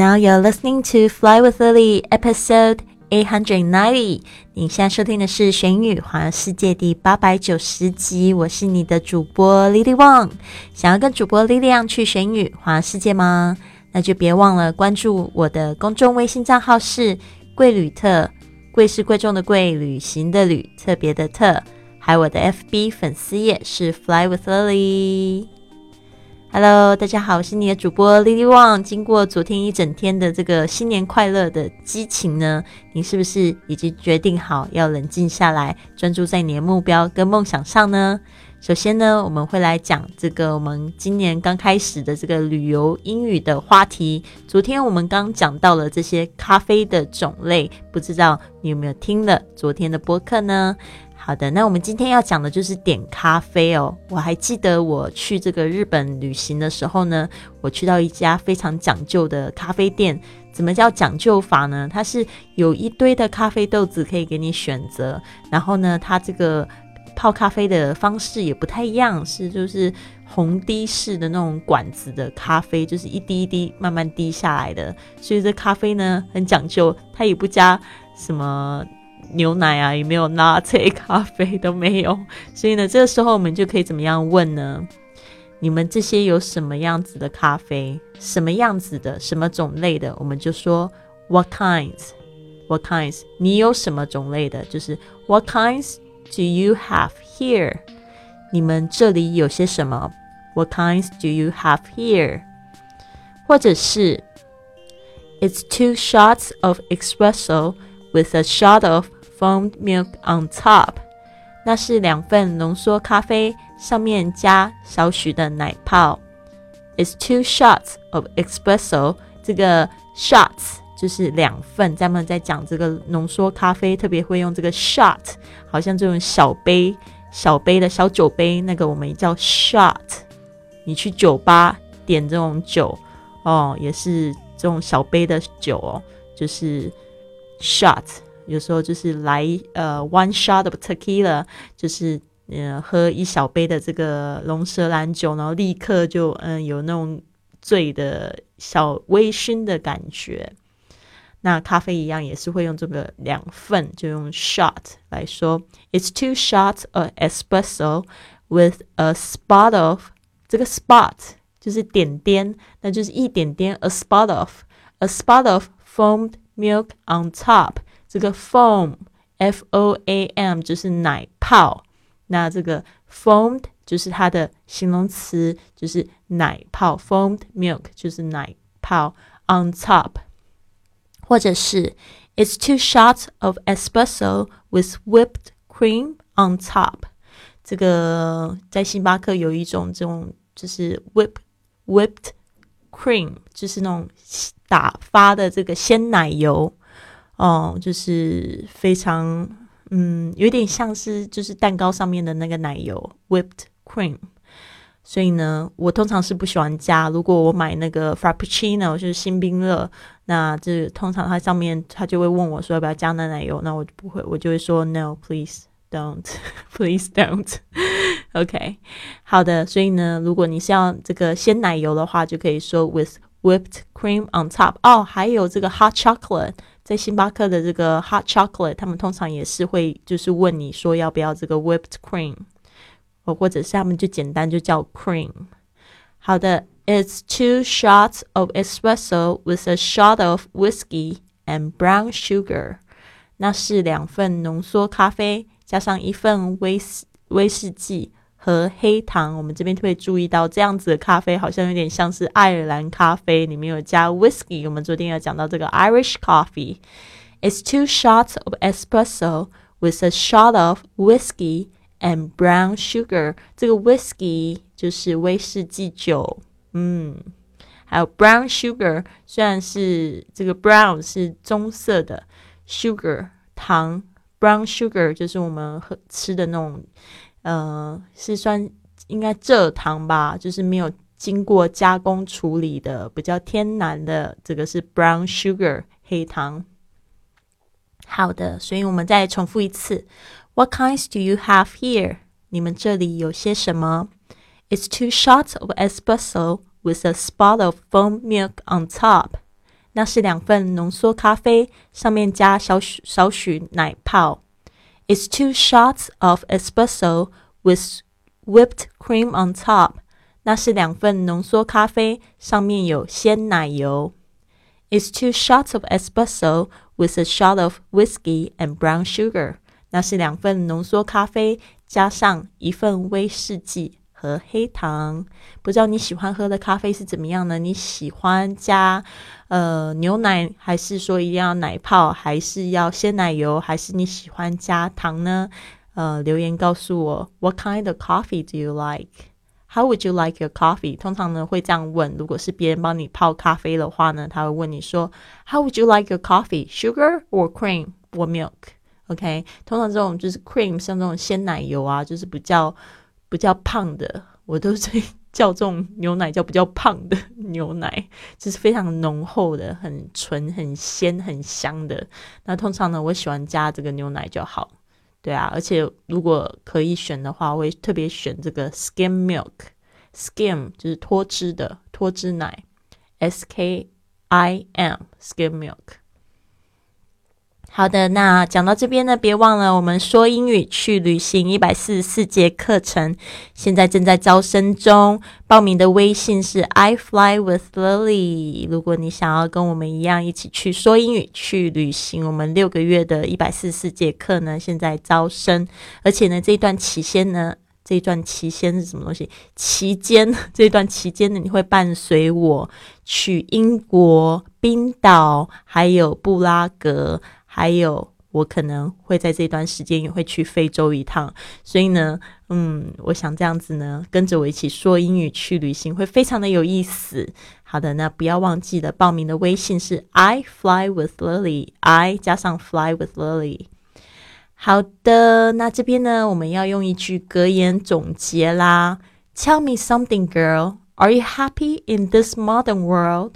Now you're listening to Fly with Lily, episode eight hundred ninety。你现在收听的是《玄宇环世界》第八百九十集。我是你的主播 Lily Wang。想要跟主播 Lily 去玄宇环世界吗？那就别忘了关注我的公众微信账号是贵旅特，贵是贵重的贵，旅行的旅，特别的特。还有我的 FB 粉丝页是 Fly with Lily。Hello，大家好，我是你的主播 Lily Wang。经过昨天一整天的这个新年快乐的激情呢，你是不是已经决定好要冷静下来，专注在你的目标跟梦想上呢？首先呢，我们会来讲这个我们今年刚开始的这个旅游英语的话题。昨天我们刚讲到了这些咖啡的种类，不知道你有没有听了昨天的播客呢？好的，那我们今天要讲的就是点咖啡哦。我还记得我去这个日本旅行的时候呢，我去到一家非常讲究的咖啡店。怎么叫讲究法呢？它是有一堆的咖啡豆子可以给你选择，然后呢，它这个泡咖啡的方式也不太一样，是就是红滴式的那种管子的咖啡，就是一滴一滴慢慢滴下来的。所以这咖啡呢很讲究，它也不加什么。牛奶啊，也没有拿铁咖啡都没有，所以呢，这个时候我们就可以怎么样问呢？你们这些有什么样子的咖啡？什么样子的？什么种类的？我们就说 What kinds？What kinds？你有什么种类的？就是 What kinds do you have here？你们这里有些什么？What kinds do you have here？或者是 It's two shots of espresso with a shot of Foamed milk on top，那是两份浓缩咖啡，上面加少许的奶泡。It's two shots of espresso。这个 shots 就是两份。咱们在讲这个浓缩咖啡，特别会用这个 shot，好像这种小杯、小杯的小酒杯，那个我们也叫 shot。你去酒吧点这种酒哦，也是这种小杯的酒哦，就是 shot。有时候就是来呃，one shot of tequila，就是呃喝一小杯的这个龙舌兰酒，然后立刻就嗯有那种醉的小微醺的感觉。那咖啡一样也是会用这个两份，就用 shot 来说。It's two shots of espresso with a spot of 这个 spot 就是点点，那就是一点点 a spot of a spot of foamed milk on top。这个 foam，f o a m 就是奶泡，那这个 foamed 就是它的形容词，就是奶泡，foamed milk 就是奶泡，on top，或者是 it's two shots of espresso with whipped cream on top。这个在星巴克有一种这种就是 whip whipped cream，就是那种打发的这个鲜奶油。 哦，就是非常，嗯，有点像是就是蛋糕上面的那个奶油 whipped cream，所以呢，我通常是不喜欢加。如果我买那个 frappuccino 就是新冰乐，那这通常它上面他就会问我说要不要加那奶油，那我就不会，我就会说 no please don't please don't。OK，好的，所以呢，如果你是要这个鲜奶油的话，就可以说 with whipped cream on top。哦，还有这个 hot chocolate。在星巴克的这个 hot chocolate，他们通常也是会就是问你说要不要这个 whipped cream，或或者是他们就简单就叫 cream。好的，It's two shots of espresso with a shot of whiskey and brown sugar。那是两份浓缩咖啡加上一份威士威士忌。 和黑糖，我们这边特别注意到，这样子的咖啡好像有点像是爱尔兰咖啡，里面有加 whisky。我们昨天有讲到这个 Irish coffee。It's two shots of espresso with a shot of whisky and brown sugar。这个 whisky 就是威士忌酒，嗯，还有 brown sugar，虽然是这个 brown 是棕色的，sugar 糖，brown sugar 就是我们喝吃的那种。呃，是算应该蔗糖吧，就是没有经过加工处理的，比较天然的，这个是 brown sugar 黑糖。好的，所以我们再重复一次，What kinds do you have here？你们这里有些什么？It's two shots of espresso with a spot of foam milk on top。那是两份浓缩咖啡，上面加少许少许奶泡。It's two shots of espresso with whipped cream on top。那是两份浓缩咖啡，上面有鲜奶油。It's two shots of espresso with a shot of whiskey and brown sugar。那是两份浓缩咖啡，加上一份威士忌 和黑糖。不知道你喜欢喝的咖啡是怎么样呢？你喜欢加呃牛奶，还是说一定要奶泡，还是要鲜奶油，还是你喜欢加糖呢？呃，留言告诉我，What kind of coffee do you like? How would you like your coffee？通常呢会这样问，如果是别人帮你泡咖啡的话呢，他会问你说，How would you like your coffee? Sugar or cream or milk？OK，通常这种就是 cream，像这种鲜奶油啊，就是比较比较胖的，我都是叫这种牛奶叫比较胖的牛奶，就是非常浓厚的、很纯、很鲜、很香的。那通常呢，我喜欢加这个牛奶就好。对啊，而且如果可以选的话，我会特别选这个 skim milk，skim 就是脱脂的脱脂奶，S K I M skim milk。好的，那讲到这边呢，别忘了我们说英语去旅行一百四十四节课程，现在正在招生中。报名的微信是 I fly with Lily。如果你想要跟我们一样一起去说英语去旅行，我们六个月的一百四十四节课呢，现在招生，而且呢，这一段期间呢，这一段期间是什么东西？期间这一段期间呢，你会伴随我去英国、冰岛，还有布拉格。还有，我可能会在这段时间也会去非洲一趟，所以呢，嗯，我想这样子呢，跟着我一起说英语去旅行会非常的有意思。好的，那不要忘记了报名的微信是 I fly with Lily，I 加上 fly with Lily。好的，那这边呢，我们要用一句格言总结啦。Tell me something, girl. Are you happy in this modern world,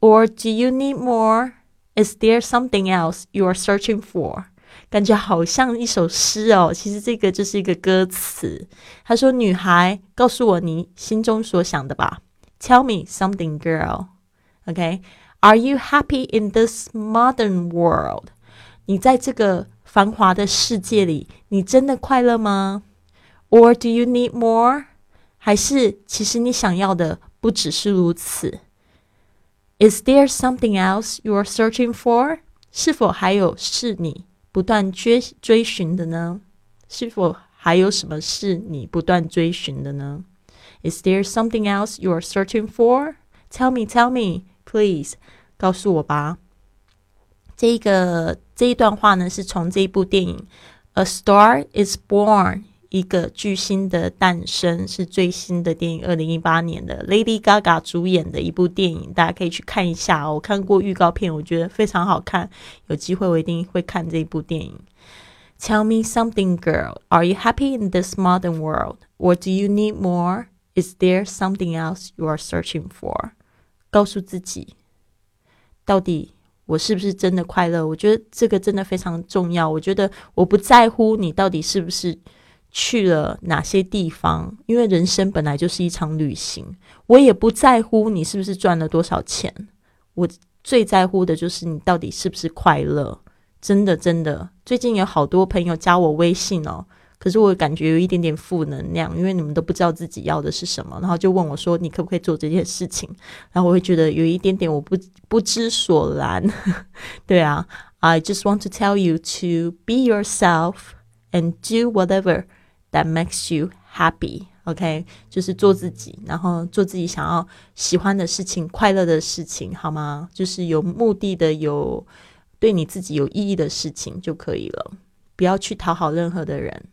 or do you need more? Is there something else you are searching for？感觉好像一首诗哦。其实这个就是一个歌词。他说：“女孩，告诉我你心中所想的吧。”Tell me something, girl. OK? Are you happy in this modern world？你在这个繁华的世界里，你真的快乐吗？Or do you need more？还是其实你想要的不只是如此 ？Is there something else you are searching for？是否还有是你不断追追寻的呢？是否还有什么是你不断追寻的呢？Is there something else you are searching for? Tell me, tell me, please，告诉我吧。这个这一段话呢，是从这一部电影《A Star Is Born》。 一个巨星的诞生是最新的电影，二零一八年的 Lady Gaga 主演的一部电影，大家可以去看一下。我看过预告片，我觉得非常好看。有机会我一定会看这一部电影。Tell me something, girl. Are you happy in this modern world? What do you need more? Is there something else you are searching for? 告诉自己，到底我是不是真的快乐？我觉得这个真的非常重要。我觉得我不在乎你到底是不是。去了哪些地方？因为人生本来就是一场旅行，我也不在乎你是不是赚了多少钱，我最在乎的就是你到底是不是快乐。真的，真的，最近有好多朋友加我微信哦，可是我感觉有一点点负能量，因为你们都不知道自己要的是什么，然后就问我说：“你可不可以做这件事情？”然后我会觉得有一点点我不不知所然。对啊，I just want to tell you to be yourself and do whatever. That makes you happy, OK？就是做自己，然后做自己想要喜欢的事情，快乐的事情，好吗？就是有目的的，有对你自己有意义的事情就可以了。不要去讨好任何的人。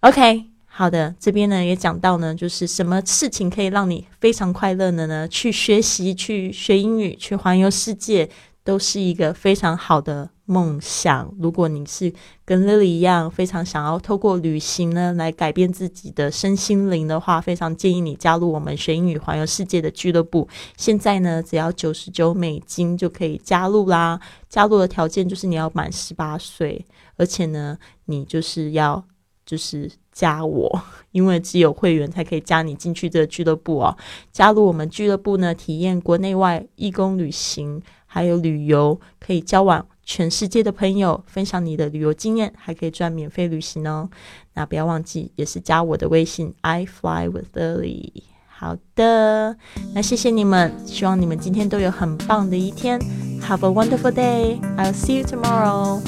OK，好的，这边呢也讲到呢，就是什么事情可以让你非常快乐的呢？去学习，去学英语，去环游世界，都是一个非常好的。梦想，如果你是跟 Lily 一样，非常想要透过旅行呢来改变自己的身心灵的话，非常建议你加入我们学英语环游世界的俱乐部。现在呢，只要九十九美金就可以加入啦。加入的条件就是你要满十八岁，而且呢，你就是要就是加我，因为只有会员才可以加你进去这个俱乐部哦。加入我们俱乐部呢，体验国内外义工旅行。还有旅游，可以交往全世界的朋友，分享你的旅游经验，还可以赚免费旅行哦。那不要忘记，也是加我的微信，I fly with Lily。好的，那谢谢你们，希望你们今天都有很棒的一天。Have a wonderful day. I'll see you tomorrow.